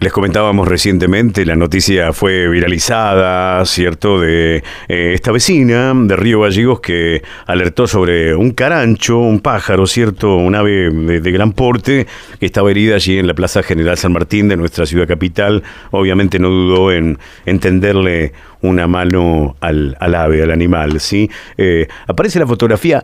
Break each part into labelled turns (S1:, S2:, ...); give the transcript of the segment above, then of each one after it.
S1: Les comentábamos recientemente, la noticia fue viralizada, ¿cierto?, de eh, esta vecina de Río Gallegos que alertó sobre un carancho, un pájaro, ¿cierto?, un ave de, gran porte que estaba herida allí en la Plaza General San Martín de nuestra ciudad capital. Obviamente no dudó en, entenderle una mano al, ave, al animal, ¿sí? Eh, aparece la fotografía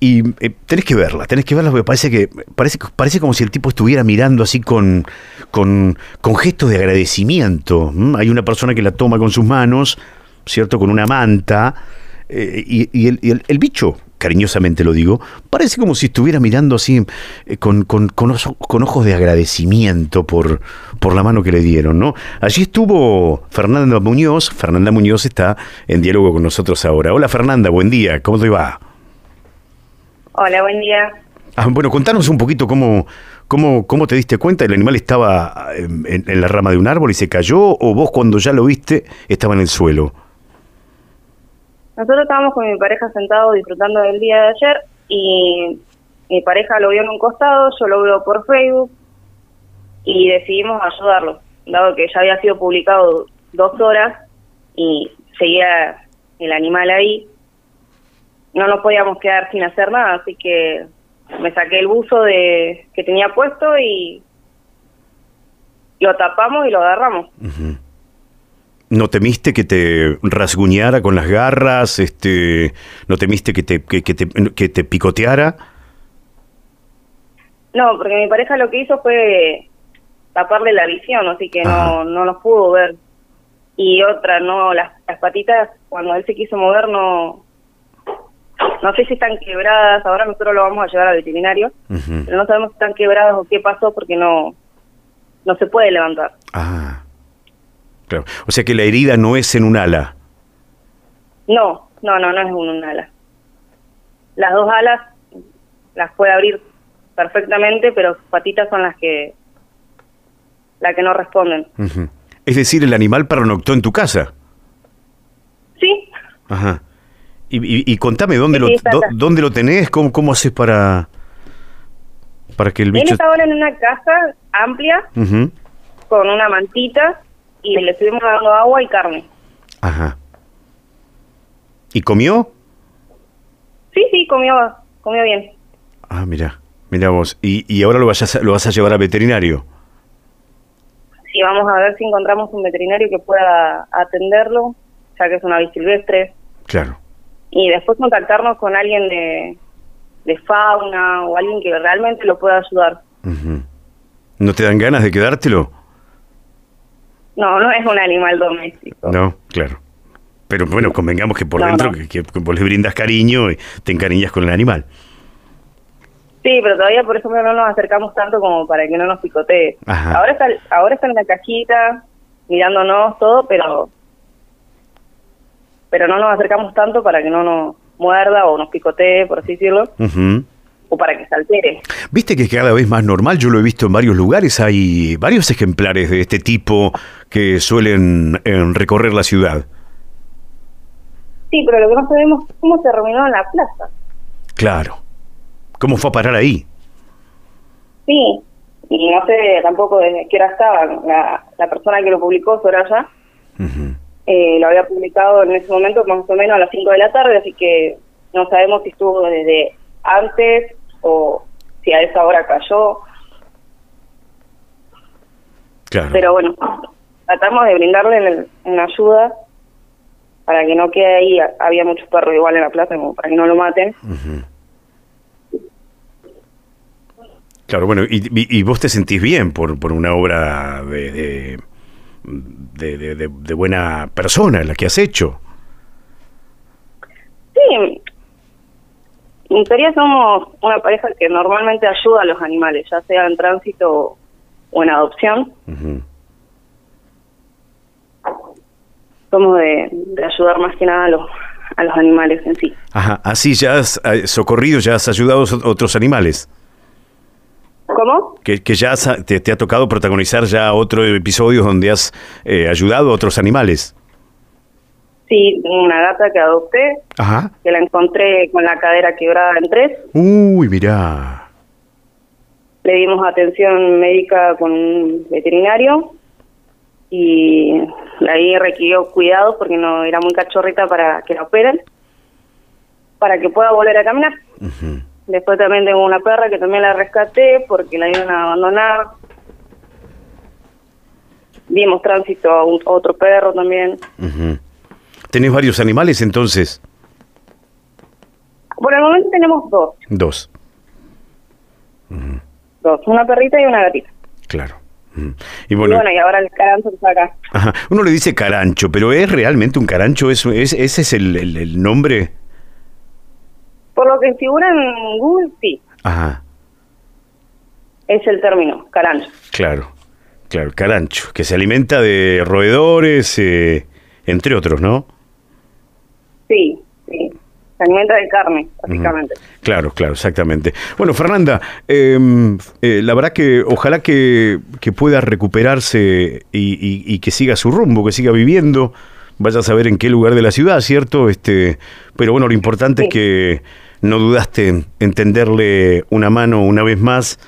S1: y eh, tenés que verla, tenés que verla porque parece que parece, parece como si el tipo estuviera mirando así con, con, gestos de agradecimiento. Hay una persona que la toma con sus manos, ¿cierto? Con una manta. Eh, y, el, el, bicho, cariñosamente lo digo, parece como si estuviera mirando así eh, con, con, con, con, ojos de agradecimiento por, por la mano que le dieron, ¿no? Allí estuvo Fernanda Muñoz. Fernanda Muñoz está en diálogo con nosotros ahora. Hola Fernanda, buen día, ¿cómo te va?
S2: Hola, buen día.
S1: Ah, bueno, contanos un poquito cómo, cómo, cómo te diste cuenta. ¿El animal estaba en, la rama de un árbol y se cayó? ¿O vos cuando ya lo viste estaba en el suelo?
S2: Nosotros estábamos con mi pareja sentados disfrutando del día de ayer y mi pareja lo vio en un costado, yo lo veo por Facebook y decidimos ayudarlo, dado que ya había sido publicado dos horas y seguía el animal ahí no nos podíamos quedar sin hacer nada, así que me saqué el buzo de que tenía puesto y lo tapamos y lo agarramos.
S1: ¿No temiste que te rasguñara con las garras? Este, ¿No temiste que te, que, te, que te picoteara?
S2: No, porque mi pareja lo que hizo fue taparle la visión, así que no, no nos pudo ver. Y otra, no, las, las patitas, cuando él se quiso mover, no, no sé si están quebradas, ahora nosotros lo vamos a llevar al veterinario, pero no sabemos si están quebradas o qué pasó porque no, no se puede levantar.
S1: Ah, claro. O sea que la herida no es en un ala.
S2: No, no, no, no es en un ala. Las dos alas las puede abrir perfectamente, pero sus patitas son las que las que no responden.
S1: Es decir, el animal pernoctó en tu casa.
S2: Sí.
S1: Ajá. Y, contame, ¿dónde, lo, ¿dónde lo tenés? ¿Cómo, ¿Cómo haces para, para que el bicho...?
S2: Él está ahora en una casa amplia, con una mantita, y le estuvimos dando agua y carne.
S1: Ajá. ¿Y comió?
S2: Sí, sí, comió, comió bien.
S1: Ah, mira, mira vos. ¿Y, y ahora lo vas, a, lo vas a llevar al veterinario?
S2: Sí, vamos a ver si encontramos un veterinario que pueda atenderlo, ya que es una silvestre.
S1: Claro
S2: y después contactarnos con alguien de, de fauna o alguien que realmente lo pueda ayudar.
S1: ¿No te dan ganas de quedártelo?
S2: No, no es un animal doméstico.
S1: No, claro. Pero bueno, convengamos que por dentro Que, vos le brindas cariño y te encariñas con el animal.
S2: Sí, pero todavía por eso no nos acercamos tanto como para que no nos picotee. Ahora está, ahora está en la cajita, mirándonos todo, pero pero no nos acercamos tanto para que no nos muerda o nos picotee, por así decirlo. O para que se altere.
S1: Viste que es cada vez más normal, yo lo he visto en varios lugares, hay varios ejemplares de este tipo que suelen recorrer la ciudad.
S2: Sí, pero lo que no sabemos es cómo se reunió en la plaza.
S1: Claro. ¿Cómo fue a parar ahí?
S2: Sí, y no sé tampoco desde qué hora estaba la, la persona que lo publicó, Soraya. Uh eh, lo había publicado en ese momento más o menos a las 5 de la tarde, así que no sabemos si estuvo desde antes o si a esa hora cayó. Pero bueno, tratamos de brindarle una ayuda para que no quede ahí. Había muchos perros igual en la plaza, como para que no lo maten.
S1: Claro, bueno, y, y, vos te sentís bien por, por una obra de de, de, buena persona la que has hecho.
S2: Sí, en teoría somos una pareja que normalmente ayuda a los animales, ya sea en tránsito o en adopción. Somos de, ayudar más que nada a los, a los animales en sí.
S1: Ajá, así ya has eh, socorrido, ya has ayudado a otros animales.
S2: ¿Cómo?
S1: Que, ya te, ha tocado protagonizar ya otro episodio donde has eh, ayudado a otros animales.
S2: Sí, una gata que adopté,
S1: Ajá.
S2: que la encontré con la cadera quebrada en tres.
S1: Uy, mirá.
S2: Le dimos atención médica con un veterinario y ahí requirió cuidado porque no era muy cachorrita para que la operen, para que pueda volver a caminar.
S1: Ujú.
S2: Después también tengo una perra que también la rescaté porque la iban a abandonar. Dimos tránsito a, un- a otro perro también.
S1: Ujú. ¿Tenés varios animales entonces?
S2: Por el momento tenemos dos,
S1: Dos,
S2: dos, una perrita y una gatita.
S1: claro. Y
S2: Y
S1: bueno,
S2: bueno, y ahora el caranzo está acá.
S1: ajá, uno le dice carancho, pero ¿es realmente un carancho? ¿Es, es- ese es el, el- el nombre?
S2: Por lo que figura en Google, sí,
S1: Ajá,
S2: es el término, carancho.
S1: claro, claro, carancho, que se alimenta de roedores, eh, entre otros, ¿no?
S2: Sí, sí. Se alimenta de carne, básicamente.
S1: Claro, claro, exactamente. Bueno, Fernanda, eh, eh, la verdad que ojalá que, que pueda recuperarse y, y- y que siga su rumbo, que siga viviendo, vaya a saber en qué lugar de la ciudad, ¿cierto? Este, pero bueno, lo importante es que no dudaste en, en tenderle una mano una vez más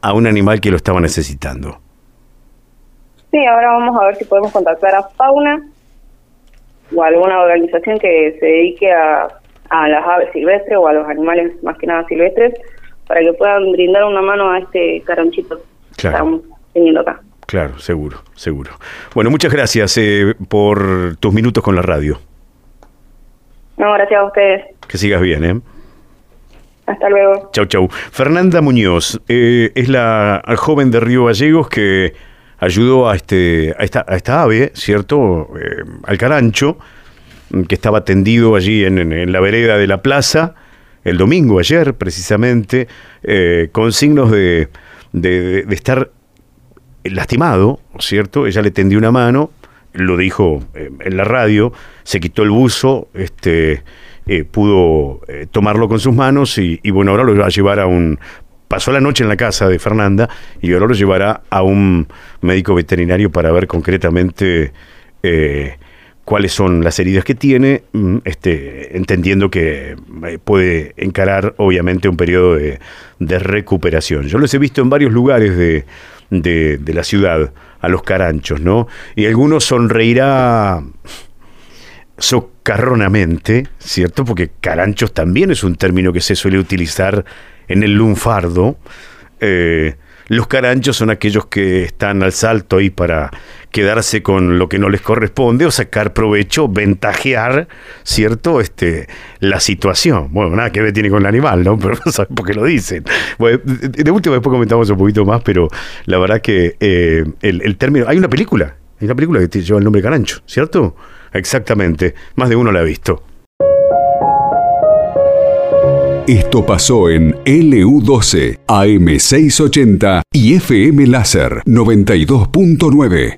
S1: a un animal que lo estaba necesitando.
S2: Sí, ahora vamos a ver si podemos contactar a Fauna o a alguna organización que se dedique a, a las aves silvestres o a los animales más que nada silvestres para que puedan brindar una mano a este caranchito que estamos teniendo acá.
S1: Claro, seguro, seguro. Bueno, muchas gracias eh, por tus minutos con la radio.
S2: No, gracias a ustedes.
S1: Que sigas bien, ¿eh?
S2: Hasta luego.
S1: Chau, chau. Fernanda Muñoz eh, es la joven de Río Gallegos que ayudó a, este, a, esta, a esta ave, ¿cierto? Eh, al carancho, que estaba tendido allí en, la vereda de la plaza, el domingo, ayer precisamente, eh, con signos de, de- de- de estar lastimado, ¿cierto? Ella le tendió una mano, lo dijo eh, en la radio, se quitó el buzo, este, eh, pudo eh, tomarlo con sus manos y, bueno, ahora lo va a llevar a un... Pasó la noche en la casa de Fernanda y ahora lo llevará a un médico veterinario para ver concretamente eh, cuáles son las heridas que tiene, mm, este, entendiendo que puede encarar obviamente un periodo de, recuperación. Yo los he visto en varios lugares de, de, la ciudad, a los caranchos, ¿no? Y algunos sonreirá socarronamente, ¿cierto? Porque caranchos también es un término que se suele utilizar en el lunfardo. Eh, los caranchos son aquellos que están al salto ahí para quedarse con lo que no les corresponde o sacar provecho, ventajear, ¿cierto? Este, la situación. Bueno, nada que ver tiene con el animal, ¿no? Pero no saben por qué lo dicen. Bueno, de, último después comentamos un poquito más, pero la verdad que eh, el, el término... Hay una película, hay una película que lleva el nombre Carancho, ¿cierto? Exactamente, más de uno la ha visto.
S3: Esto pasó en LU12, AM680 y FM Láser 92.9.